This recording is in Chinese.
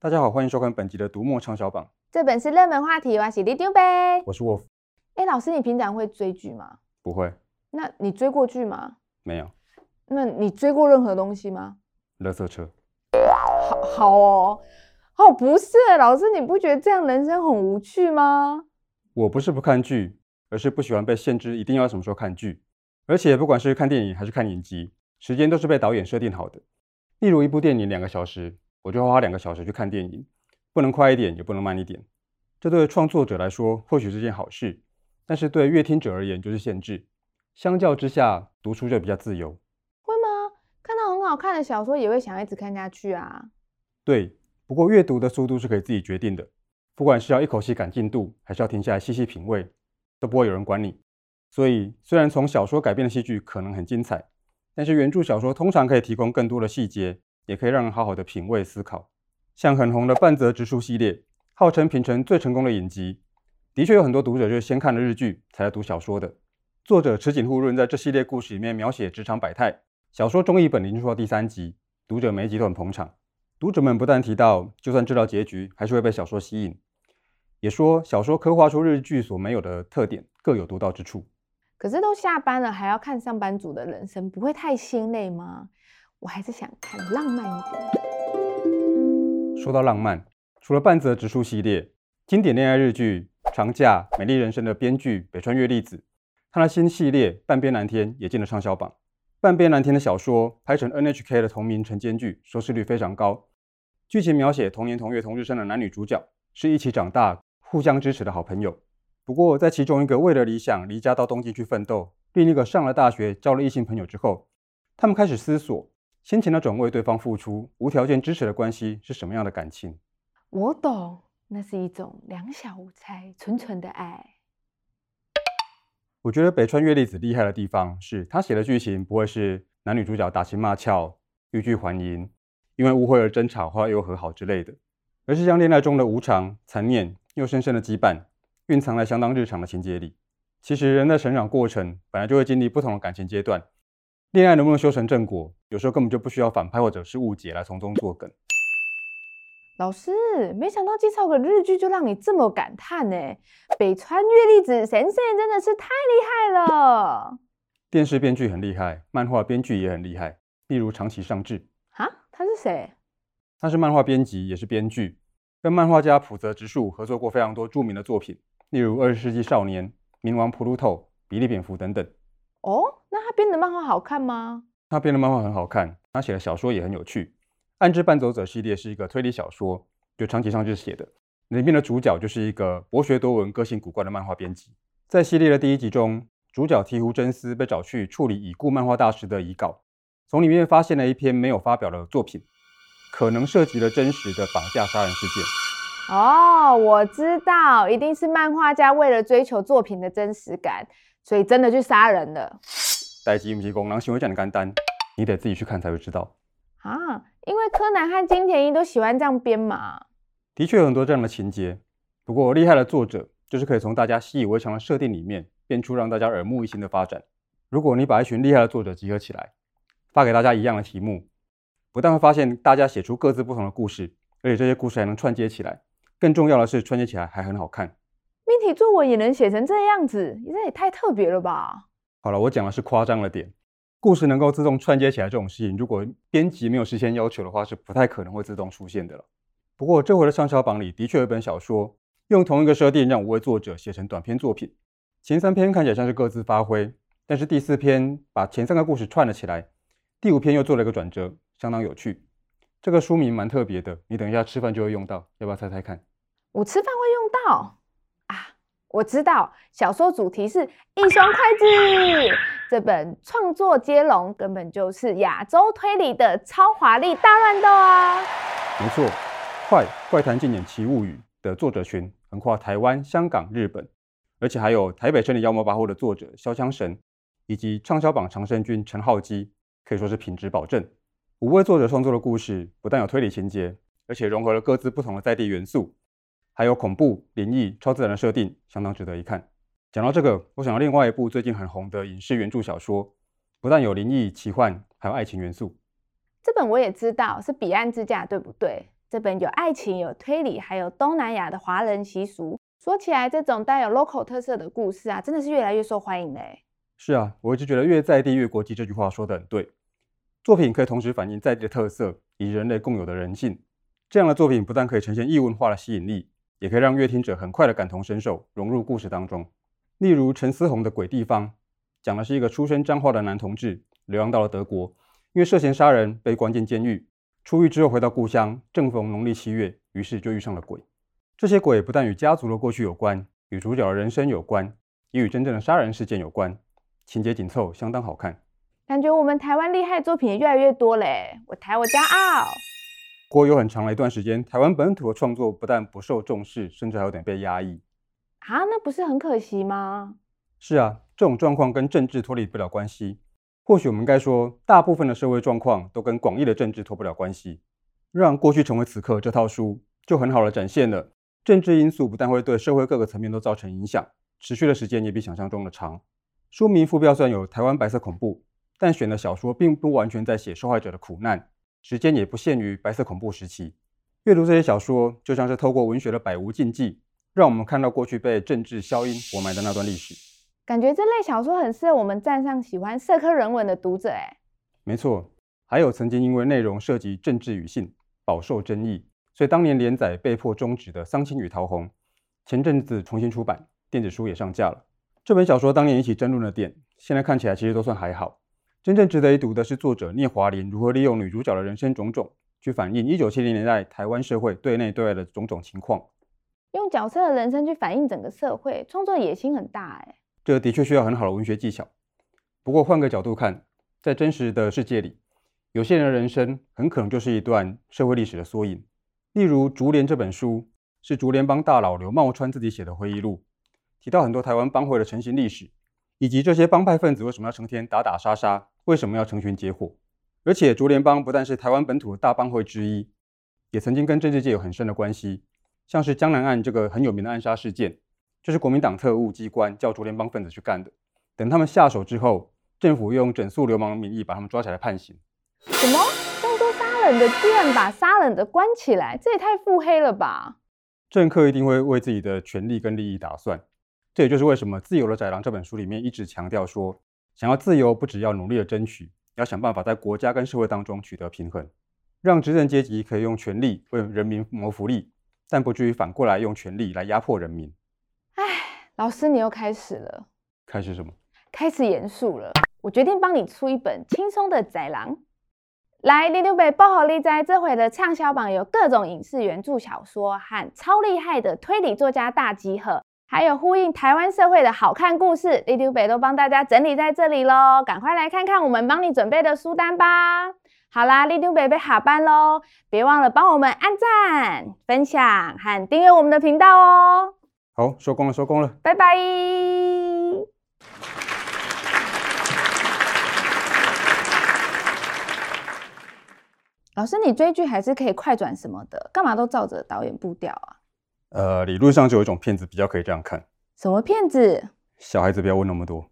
大家好，欢迎收看本集的读墨畅销榜。这本是热门话题，我是李丢呗。我是 Wolf。哎，老师，你平常会追剧吗？不会。那你追过剧吗？没有。那你追过任何东西吗？垃圾车。好，好哦。哦，不是，老师，你不觉得这样人生很无趣吗？我不是不看剧，而是不喜欢被限制一定要什么时候看剧。而且不管是看电影还是看影集，时间都是被导演设定好的。例如一部电影两个小时，我就要花两个小时去看电影，不能快一点，也不能慢一点。这对创作者来说或许是件好事，但是对阅听者而言就是限制。相较之下，读书就比较自由。会吗看到很好看的小说，也会想一直看下去啊。对，不过阅读的速度是可以自己决定的，不管是要一口气赶进度，还是要停下来细细品味，都不会有人管你。所以，虽然从小说改编的戏剧可能很精彩，但是原著小说通常可以提供更多的细节，也可以让人好好的品味思考。像很红的半泽直树系列，号称平成最成功的影集，的确有很多读者就是先看了日剧才来读小说的。作者池井户润在这系列故事里面描写职场百态。小说中译本已经出到第三集，读者每一集都很捧场。读者们不但提到，就算知道结局，还是会被小说吸引，也说小说刻画出日剧所没有的特点，各有独到之处。可是都下班了，还要看上班族的人生，不会太心累吗？我还是想看浪漫一点。说到浪漫，除了半泽直树系列经典恋爱日剧《长假》《美丽人生》的编剧北川月粒子，他的新系列《半边蓝天》也进了畅销榜。半边蓝天的小说拍成 NHK 的同名晨间剧，收视率非常高。剧情描写同年同月同日生的男女主角是一起长大、互相支持的好朋友。不过，在其中一个为了理想离家到东京去奋斗，另一个上了大学交了异性朋友之后，他们开始思索，先前那种为对方付出、无条件支持的关系是什么样的感情？我懂，那是一种两小无猜、纯纯的爱。我觉得北川月粒子厉害的地方是，他写的剧情不会是男女主角打情骂俏、欲拒还迎，因为误会而争吵，后来又和好之类的，而是将恋爱中的无常、残念又深深的羁绊，蕴藏在相当日常的情节里。其实人的成长过程本来就会经历不同的感情阶段，恋爱能不能修成正果，有时候根本就不需要反派或者是误解来从中作梗。老师，没想到介绍个日剧就让你这么感叹呢！北川月粒子先生真的是太厉害了。电视编剧很厉害，漫画编剧也很厉害。例如长崎尚志。啊，他是谁？他是漫画编辑，也是编剧，跟漫画家浦泽直树合作过非常多著名的作品，例如《二十世纪少年》、《冥王普鲁托》、《比利蝙蝠》等等。哦，那他编的漫画好看吗？他编的漫画很好看，他写的小说也很有趣。《暗之伴走者》系列是一个推理小说，就长崎上志写的。里面的主角就是一个博学多闻、个性古怪的漫画编辑。在系列的第一集中，主角醍醐真司被找去处理已故漫画大师的遗稿，从里面发现了一篇没有发表的作品，可能涉及了真实的绑架杀人事件。哦，我知道，一定是漫画家为了追求作品的真实感，所以真的去杀人了。代志不是公人想的这么简单，你得自己去看才会知道。啊，因为柯南和金田一都喜欢这样编嘛。的确有很多这样的情节，不过厉害的作者就是可以从大家习以为常的设定里面编出让大家耳目一新的发展。如果你把一群厉害的作者集合起来，发给大家一样的题目，不但会发现大家写出各自不同的故事，而且这些故事还能串接起来。更重要的是，串接起来还很好看。命题作文也能写成这样子，这也太特别了吧？好了，我讲的是夸张了点。故事能够自动串接起来这种事情，如果编辑没有事先要求的话，是不太可能会自动出现的了。不过这回的畅销榜里的确有一本小说，用同一个设定让五位作者写成短篇作品。前三篇看起来像是各自发挥，但是第四篇把前三个故事串了起来，第五篇又做了一个转折，相当有趣。这个书名蛮特别的，你等一下吃饭就会用到，要不要猜猜看？我吃饭会用到啊？我知道，小说主题是一双筷子。这本创作接龙根本就是亚洲推理的超华丽大乱斗啊！没错，《怪怪谈禁典奇物语》的作者群横跨台湾、香港、日本，而且还有台北真理妖魔百货的作者潇湘神，以及畅销榜长生君陈浩基，可以说是品质保证。五位作者创作的故事不但有推理情节，而且融合了各自不同的在地元素，还有恐怖、灵异、超自然的设定，相当值得一看。讲到这个，我想到另外一部最近很红的影视原著小说，不但有灵异奇幻，还有爱情元素。这本我也知道是《彼岸之嫁》，对不对？这本有爱情、有推理，还有东南亚的华人习俗。说起来，这种带有 local 特色的故事啊，真的是越来越受欢迎嘞。是啊，我一直觉得越在地越国际这句话说的很对。作品可以同时反映在地的特色，以人类共有的人性。这样的作品不但可以呈现异文化的吸引力，也可以让阅听者很快的感同身受，融入故事当中。例如陈思宏的《鬼地方》，讲的是一个出身彰化的男同志，流浪到了德国，因为涉嫌杀人被关进监狱。出狱之后回到故乡，正逢农历七月，于是就遇上了鬼。这些鬼不但与家族的过去有关，与主角的人生有关，也与真正的杀人事件有关，情节紧凑，相当好看。感觉我们台湾厉害作品也越来越多嘞，我台我骄傲。不过有很长的一段时间，台湾本土的创作不但不受重视，甚至还有点被压抑。啊，那不是很可惜吗？是啊，这种状况跟政治脱离不了关系。或许我们该说，大部分的社会状况都跟广义的政治脱不了关系。让过去成为此刻这套书就很好的展现了，政治因素不但会对社会各个层面都造成影响，持续的时间也比想象中的长。书名副标虽然有台湾白色恐怖，但选的小说并不完全在写受害者的苦难。时间也不限于白色恐怖时期，阅读这些小说就像是透过文学的百无禁忌，让我们看到过去被政治消音活埋的那段历史。感觉这类小说很适合我们站上喜欢社科人文的读者，哎，没错。还有曾经因为内容涉及政治与性，饱受争议，所以当年连载被迫终止的《桑青与桃红》，前阵子重新出版，电子书也上架了。这本小说当年引起争论的点，现在看起来其实都算还好。真正值得一读的是作者聂华苓如何利用女主角的人生种种，去反映一九七零年代台湾社会对内对外的种种情况。用角色的人生去反映整个社会，创作野心很大哎。这的确需要很好的文学技巧。不过换个角度看，在真实的世界里，有些人的人生很可能就是一段社会历史的缩影。例如《竹联》这本书，是竹联帮大佬刘茂川自己写的回忆录，提到很多台湾帮会的成型历史。以及这些帮派分子为什么要成天打打杀杀？为什么要成群结伙？而且竹联帮不但是台湾本土的大帮会之一，也曾经跟政治界有很深的关系。像是江南案这个很有名的暗杀事件，就是国民党特务机关叫竹联帮分子去干的。等他们下手之后，政府用整肃流氓的名义把他们抓起来判刑。什么？当作杀人的居然把杀人的关起来？这也太腹黑了吧！政客一定会为自己的权利跟利益打算。这也就是为什么《自由的宰狼》这本书里面一直强调说，想要自由，不只要努力的争取，要想办法在国家跟社会当中取得平衡，让执政阶级可以用权力为人民谋福利，但不至于反过来用权力来压迫人民。哎，老师，你又开始了。开始什么？开始严肃了。我决定帮你出一本轻松的宅狼。来，里长伯报给你知，这回的畅销榜有各种影视原著小说和超厉害的推理作家大集合。还有呼应台湾社会的好看故事，里长伯都帮大家整理在这里喽，赶快来看看我们帮你准备的书单吧。好啦，里长伯要下班喽，别忘了帮我们按赞、分享和订阅我们的频道哦。好，收工了，收工了，拜拜。老师，你追剧还是可以快转什么的，干嘛都照着导演步调啊？呃，理论上就有一种骗子比较可以这样看。什么骗子？小孩子不要问那么多。